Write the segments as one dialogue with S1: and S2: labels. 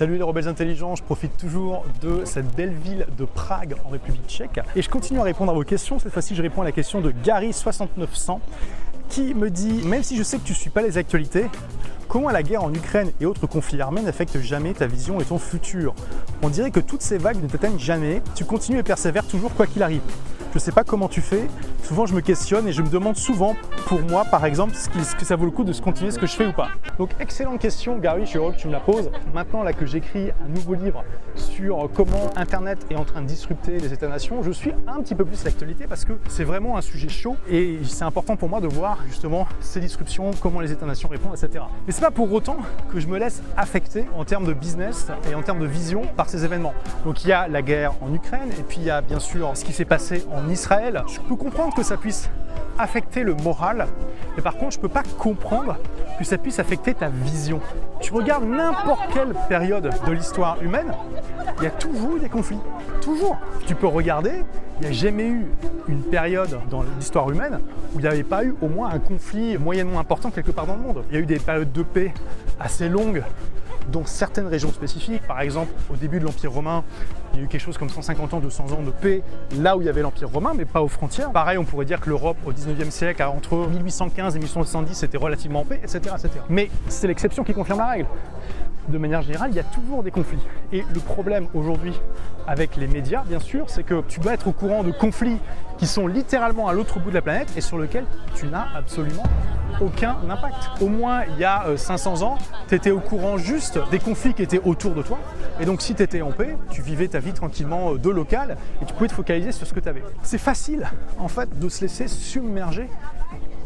S1: Salut les rebelles intelligents, je profite toujours de cette belle ville de Prague en République tchèque et je continue à répondre à vos questions. Cette fois-ci, je réponds à la question de Gary6900 qui me dit Même si je sais que tu ne suis pas les actualités, comment la guerre en Ukraine et autres conflits armés n'affectent jamais ta vision et ton futur? On dirait que toutes ces vagues ne t'atteignent jamais, tu continues et persévères toujours quoi qu'il arrive. Je ne sais pas comment tu fais. Souvent, je me questionne et je me demande souvent, pour moi, par exemple, ce que ça vaut le coup de se continuer ce que je fais ou pas. Donc, excellente question, Gary. Je suis heureux que tu me la poses. Maintenant, là que j'écris un nouveau livre sur comment Internet est en train de disrupter les États-nations, je suis un petit peu plus l'actualité parce que c'est vraiment un sujet chaud et c'est important pour moi de voir justement ces disruptions, comment les États-nations répondent, etc. Mais c'est pas pour autant que je me laisse affecter en termes de business et en termes de vision par ces événements. Donc, il y a la guerre en Ukraine et puis il y a bien sûr ce qui s'est passé en Israël. Je peux comprendre que ça puisse affecter le moral, mais par contre, je ne peux pas comprendre que ça puisse affecter ta vision. Tu regardes n'importe quelle période de l'histoire humaine, il y a toujours des conflits. Toujours. Tu peux regarder, il n'y a jamais eu une période dans l'histoire humaine où il n'y avait pas eu au moins un conflit moyennement important quelque part dans le monde. Il y a eu des périodes de paix assez longues dont certaines régions spécifiques. Par exemple, au début de l'Empire romain, il y a eu quelque chose comme 150 ans, 200 ans de paix là où il y avait l'Empire romain, mais pas aux frontières. Pareil, on pourrait dire que l'Europe au 19e siècle, entre 1815 et 1870, c'était relativement en paix, etc. etc. Mais c'est l'exception qui confirme la règle. De manière générale, il y a toujours des conflits. Et le problème aujourd'hui avec les médias, bien sûr, c'est que tu dois être au courant de conflits qui sont littéralement à l'autre bout de la planète et sur lesquels tu n'as absolument aucun impact. Au moins, il y a 500 euh, ans, tu étais au courant juste des conflits qui étaient autour de toi. Et donc, si tu étais en paix, tu vivais ta vie tranquillement euh, de local et tu pouvais te focaliser sur ce que tu avais. C'est facile, en fait, de se laisser submerger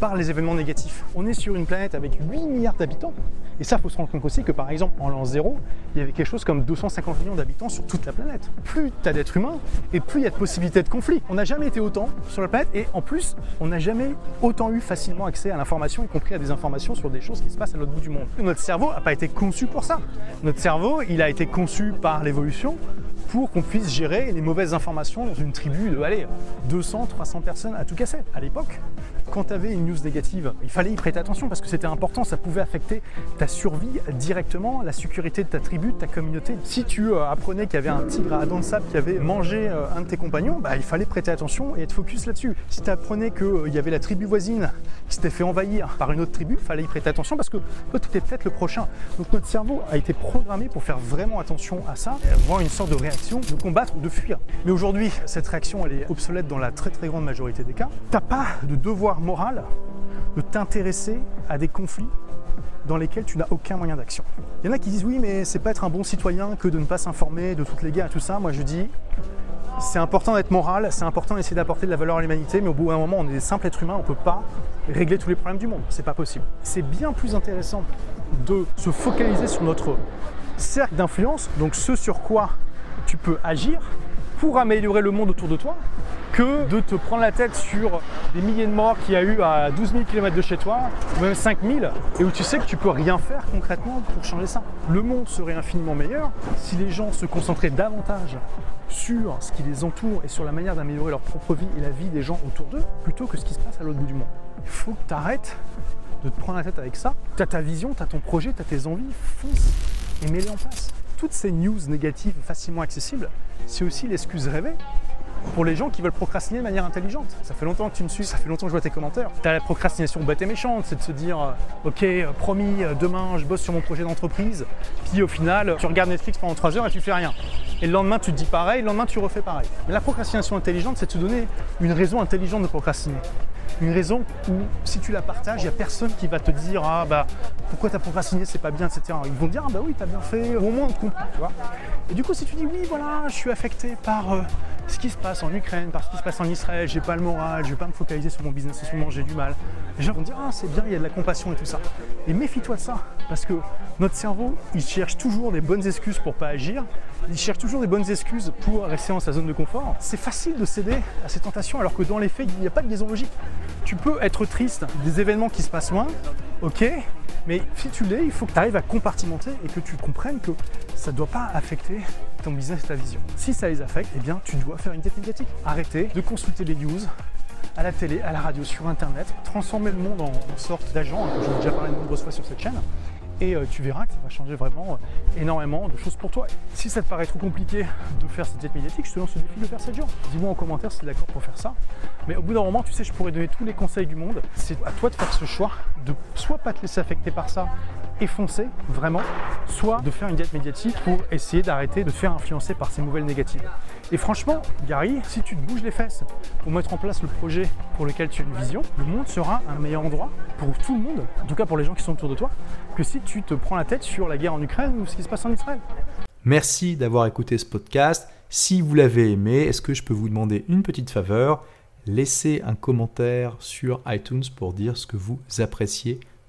S1: par les événements négatifs. On est sur une planète avec 8 milliards d'habitants. Et ça, il faut se rendre compte aussi que par exemple, en l'an zéro, il y avait quelque chose comme 250 millions d'habitants sur toute la planète. Plus tu as d'êtres humains et plus il y a de possibilités de conflits. On n'a jamais été autant sur la planète et en plus, on n'a jamais autant eu facilement accès à l'information, y compris à des informations sur des choses qui se passent à l'autre bout du monde. Notre cerveau n'a pas été conçu pour ça. Notre cerveau, il a été conçu par l'évolution pour qu'on puisse gérer les mauvaises informations dans une tribu de allez, 200, 300 personnes à tout casser. À l'époque, quand tu avais une news négative, il fallait y prêter attention parce que c'était important, ça pouvait affecter ta survie directement, la sécurité de ta tribu, de ta communauté. Si tu euh, apprenais qu'il y avait un tigre à dents de sable qui avait mangé euh, un de tes compagnons, bah, il fallait prêter attention et être focus là-dessus. Si tu apprenais qu'il euh, y avait la tribu voisine qui s'était fait envahir par une autre tribu, il fallait y prêter attention parce que toi, tu étais peut-être le prochain. Donc notre cerveau a été programmé pour faire vraiment attention à ça, et avoir une sorte de réaction, de combattre ou de fuir. Mais aujourd'hui, cette réaction, elle est obsolète dans la très très grande majorité des cas. T'as pas de devoir morale de t'intéresser à des conflits dans lesquels tu n'as aucun moyen d'action. Il y en a qui disent oui mais c'est pas être un bon citoyen que de ne pas s'informer de toutes les guerres et tout ça. Moi je dis c'est important d'être moral, c'est important d'essayer d'apporter de la valeur à l'humanité, mais au bout d'un moment on est des simples êtres humains, on ne peut pas régler tous les problèmes du monde. C'est pas possible. C'est bien plus intéressant de se focaliser sur notre cercle d'influence, donc ce sur quoi tu peux agir pour améliorer le monde autour de toi, que de te prendre la tête sur des milliers de morts qu'il y a eu à 12 000 km de chez toi, ou même 5 000, et où tu sais que tu peux rien faire concrètement pour changer ça. Le monde serait infiniment meilleur si les gens se concentraient davantage sur ce qui les entoure et sur la manière d'améliorer leur propre vie et la vie des gens autour d'eux, plutôt que ce qui se passe à l'autre bout du monde. Il faut que tu arrêtes de te prendre la tête avec ça. Tu as ta vision, tu as ton projet, tu as tes envies, fonce et mets-les en place. Toutes ces news négatives facilement accessibles, c'est aussi l'excuse rêvée pour les gens qui veulent procrastiner de manière intelligente. Ça fait longtemps que tu me suis, ça fait longtemps que je vois tes commentaires. Tu as la procrastination bête et méchante, c'est de se dire euh, ok, euh, promis, euh, demain je bosse sur mon projet d'entreprise, puis au final tu regardes Netflix pendant 3 heures et tu fais rien. Et le lendemain tu te dis pareil, le lendemain tu refais pareil. Mais la procrastination intelligente, c'est de te donner une raison intelligente de procrastiner. Une raison où si tu la partages, il n'y a personne qui va te dire ah bah pourquoi tu as procrastiné, c'est pas bien, etc. Ils vont dire ah bah oui, tu as bien fait, au moins on comprend, tu vois. Et du coup, si tu dis oui, voilà, je suis affecté par ce qui se passe en Ukraine, par ce qui se passe en Israël, j'ai pas le moral, je vais pas me focaliser sur mon business en ce moment, j'ai du mal. Les gens vont dire ah c'est bien, il y a de la compassion et tout ça. Et méfie-toi de ça, parce que notre cerveau, il cherche toujours des bonnes excuses pour pas agir, il cherche toujours des bonnes excuses pour rester dans sa zone de confort. C'est facile de céder à ces tentations, alors que dans les faits, il n'y a pas de liaison logique. Tu peux être triste des événements qui se passent loin, ok, mais si tu l'es, il faut que tu arrives à compartimenter et que tu comprennes que ça ne doit pas affecter ton business et ta vision. Si ça les affecte, eh bien, tu dois faire une tête médiatique. Arrêtez de consulter les news à la télé, à la radio, sur Internet, transformer le monde en, sorte d'agent, hein, que j'ai déjà parlé de nombreuses fois sur cette chaîne, et euh, tu verras que ça va changer vraiment euh, énormément de choses pour toi. Si ça te paraît trop compliqué de faire cette diète médiatique, je te lance le défi de faire 7 jours. Dis-moi en commentaire si tu es d'accord pour faire ça. Mais au bout d'un moment, tu sais, je pourrais donner tous les conseils du monde. C'est à toi de faire ce choix de soit pas te laisser affecter par ça et foncer vraiment, soit de faire une diète médiatique pour essayer d'arrêter de te faire influencer par ces nouvelles négatives. Et franchement, Gary, si tu te bouges les fesses pour mettre en place le projet pour lequel tu as une vision, le monde sera un meilleur endroit pour tout le monde, en tout cas pour les gens qui sont autour de toi, que si tu te prends la tête sur la guerre en Ukraine ou ce qui se passe en Israël.
S2: Merci d'avoir écouté ce podcast. Si vous l'avez aimé, est-ce que je peux vous demander une petite faveur? Laissez un commentaire sur iTunes pour dire ce que vous appréciez